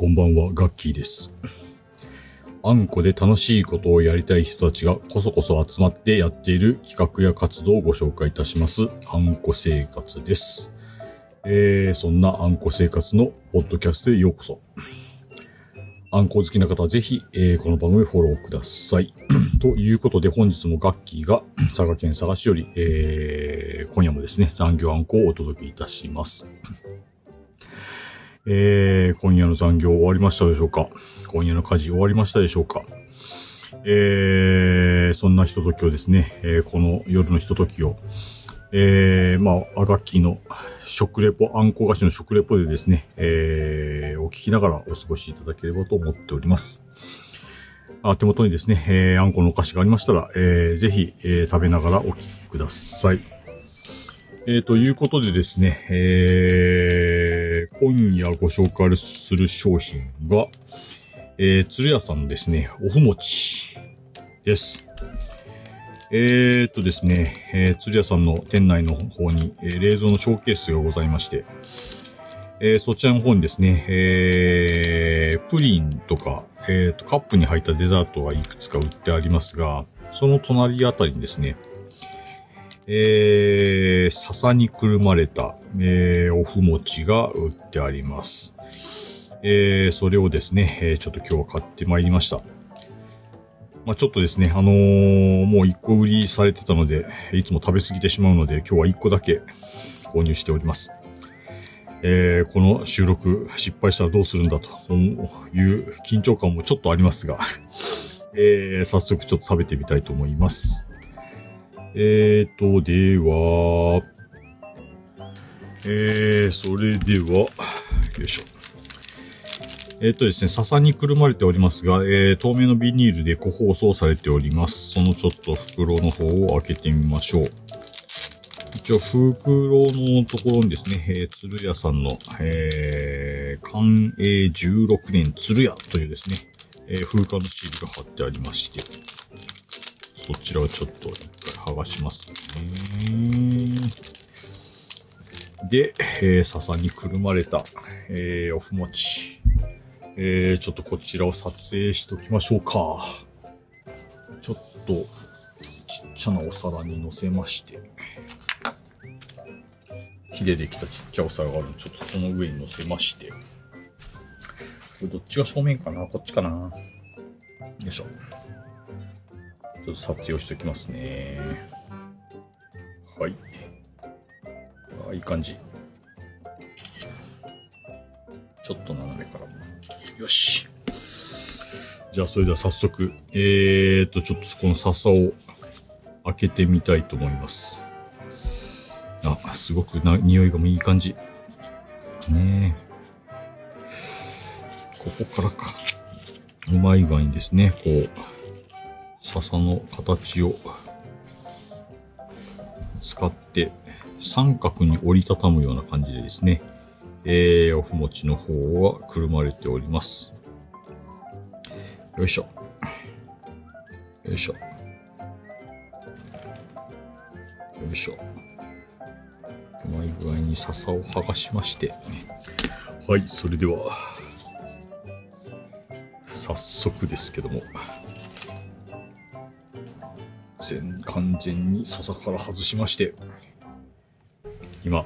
こんばんは、ガッキーです。あんこで楽しいことをやりたい人たちがこそこそ集まってやっている企画や活動をご紹介いたします。あんこ生活です。えー、そんなあんこ生活のポッドキャストへようこそ。あんこ好きな方はぜひ、えーこの番組フォローください。ということで本日もガッキーが佐賀県佐賀市より、えー今夜もですね、残業あんこをお届けいたします。えー、今夜の残業終わりましたでしょうか？今夜の家事終わりましたでしょうか？えー、そんなひとときをですね、えーこの夜のひとときを、えー、まあ、アガッキーの食レポ、あんこ菓子の食レポでですね、えー、お聞きながらお過ごしいただければと思っております。あ手元にですね、えー、あんこのお菓子がありましたら、えー、ぜひ、えー食べながらお聞きください。えー、ということでですね、えー、今夜ご紹介する商品が、えー、鶴屋さんのですね、おふもちです。えー、っとですね、えー、鶴屋さんの店内の方に、えー冷蔵のショーケースがございまして、えーそちらの方にですね、えー、プリンとか、えー、と、カップに入ったデザートがいくつか売ってありますが、その隣あたりにですね、えー、笹にくるまれた、えー、おふもちが売ってあります。えー、それをですね、えーちょっと今日は買ってまいりました。まあちょっとですね、あのーもう一個売りされてたので、いつも食べ過ぎてしまうので、今日は一個だけ購入しております。えー、この収録失敗したらどうするんだという緊張感もちょっとありますが、えー、早速ちょっと食べてみたいと思います。えーと、では、えー、それでは、よいしょ。えっ、とですね、笹にくるまれておりますが、えー、透明のビニールで個包装されております。そのちょっと袋の方を開けてみましょう。一応、袋のところにですね、えー、鶴屋さんの、えー、寛永16年鶴屋というですね、えー、風化のシールが貼ってありまして、そちらをちょっと一回剥がしますね。で、えー、笹にくるまれた、えー、おふもち。えー、ちょっとこちらを撮影しときましょうか。ちょっと、ちっちゃなお皿に乗せまして。木でできたちっちゃいお皿があるので、ちょっとその上に乗せまして。これどっちが正面かな？こっちかな？よいしょ。ちょっと撮影をしておきますね。はい。あいい感じ。ちょっと斜めからも。よし。じゃあ、それでは早速、えーと、ちょっとこの笹を開けてみたいと思います。あ、すごくな、匂いがもいい感じ。ねえ。ここからか。うまい具合にですね、こう、笹の形を使って三角に折りたたむような感じでですね、えー、おふもちの方はくるまれております。よいしょ。よいしょ。よいしょ。うまい具合に笹を剥がしまして。はい、それでは、早速ですけども、全、完全に笹から外しまして、今、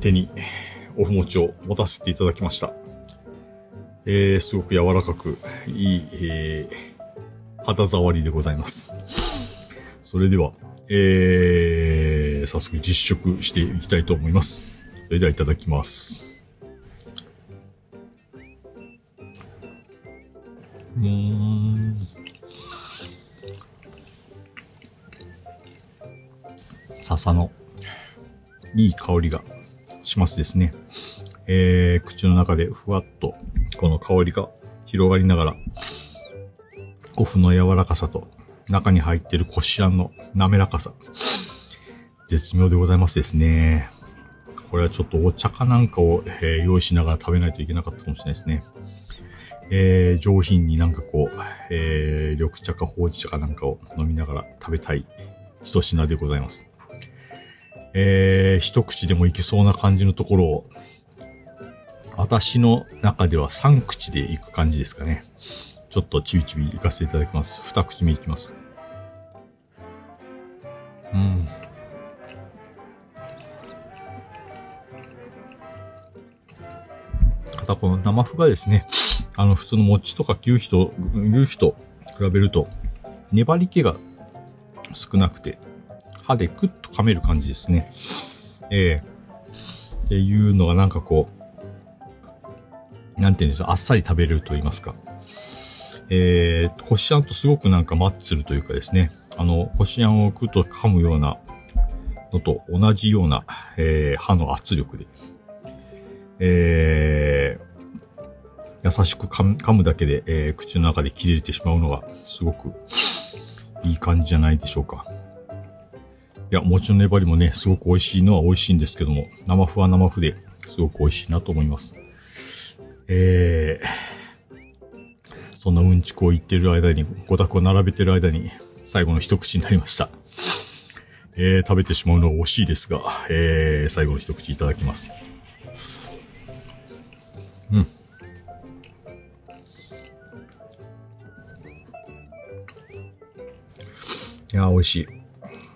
手におふもちを持たせていただきました。えー、すごく柔らかく、いい、えー、肌触りでございます。それでは、えー、早速実食していきたいと思います。それではいただきます。うん。笹のいい香りがしますですね。えー、口の中でふわっとこの香りが広がりながら、オフの柔らかさと中に入ってるこしあんの滑らかさ。絶妙でございますですね。これはちょっとお茶かなんかを、えー用意しながら食べないといけなかったかもしれないですね。えー上品になんかこう、えー緑茶かほうじ茶かなんかを飲みながら食べたい一品でございます。えー一口でもいけそうな感じのところを、私の中では3口でいく感じですかね。ちょっとちびちびいかせていただきます。2口目いきます。うん。たこの生麩がですね、あの普通の餅とか牛皮と、牛皮と比べると、粘り気が少なくて、歯でクッと噛める感じですね。ええー、っていうのがなんかこう、なんていうんですか、あっさり食べれると言いますか。えー、こしあんとすごくなんかマッチするというかですね、あの、こしあんをクッと噛むようなのと同じような、えー、歯の圧力で、えー、優しく噛むだけで、えー、口の中で切れてしまうのが、すごくいい感じじゃないでしょうか。いや、餅の粘りもね、すごく美味しいのは美味しいんですけども、生麩は生麩ですごく美味しいなと思います。えー、そんなうんちくを言ってる間に、ごたくを並べてる間に、最後の一口になりました。えー、食べてしまうのは惜しいですが、えー、最後の一口いただきます。うん。いや、美味しい。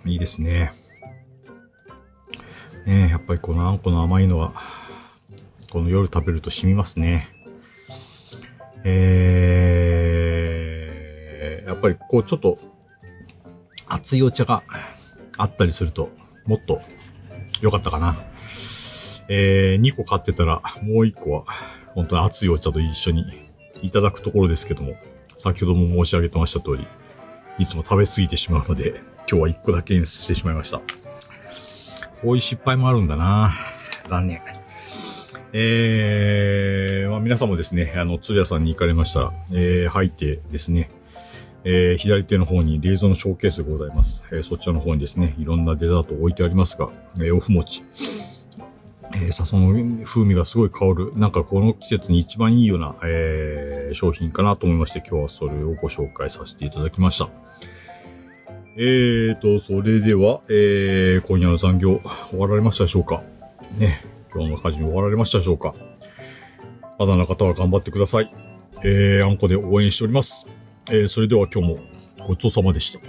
いいですね。ねやっぱりこのあんこの甘いのは、この夜食べると染みますね。えー、やっぱりこうちょっと熱いお茶があったりすると、もっと良かったかな。えー、2個買ってたら、もう1個は本当に熱いお茶と一緒にいただくところですけども、先ほども申し上げてました通り、いつも食べ過ぎてしまうので、今日は1個だけにしてしまいました。こういう失敗もあるんだな残念。えー、まあ皆さんもですね、あの、鶴屋さんに行かれましたら、えー、入ってですね、えー、左手の方に冷蔵のショーケースがございます。えー、そちらの方にですね、いろんなデザート置いてありますが、えー、オフ餅、えー、笹の風味がすごい香る、なんかこの季節に一番いいような、えー、商品かなと思いまして、今日はそれをご紹介させていただきました。えーと、それでは、えー、今夜の残業終わられましたでしょうか？ね、今日の家事終わられましたでしょうか？まだの方は頑張ってください。えー、あんこで応援しております。えー、それでは今日もごちそうさまでした。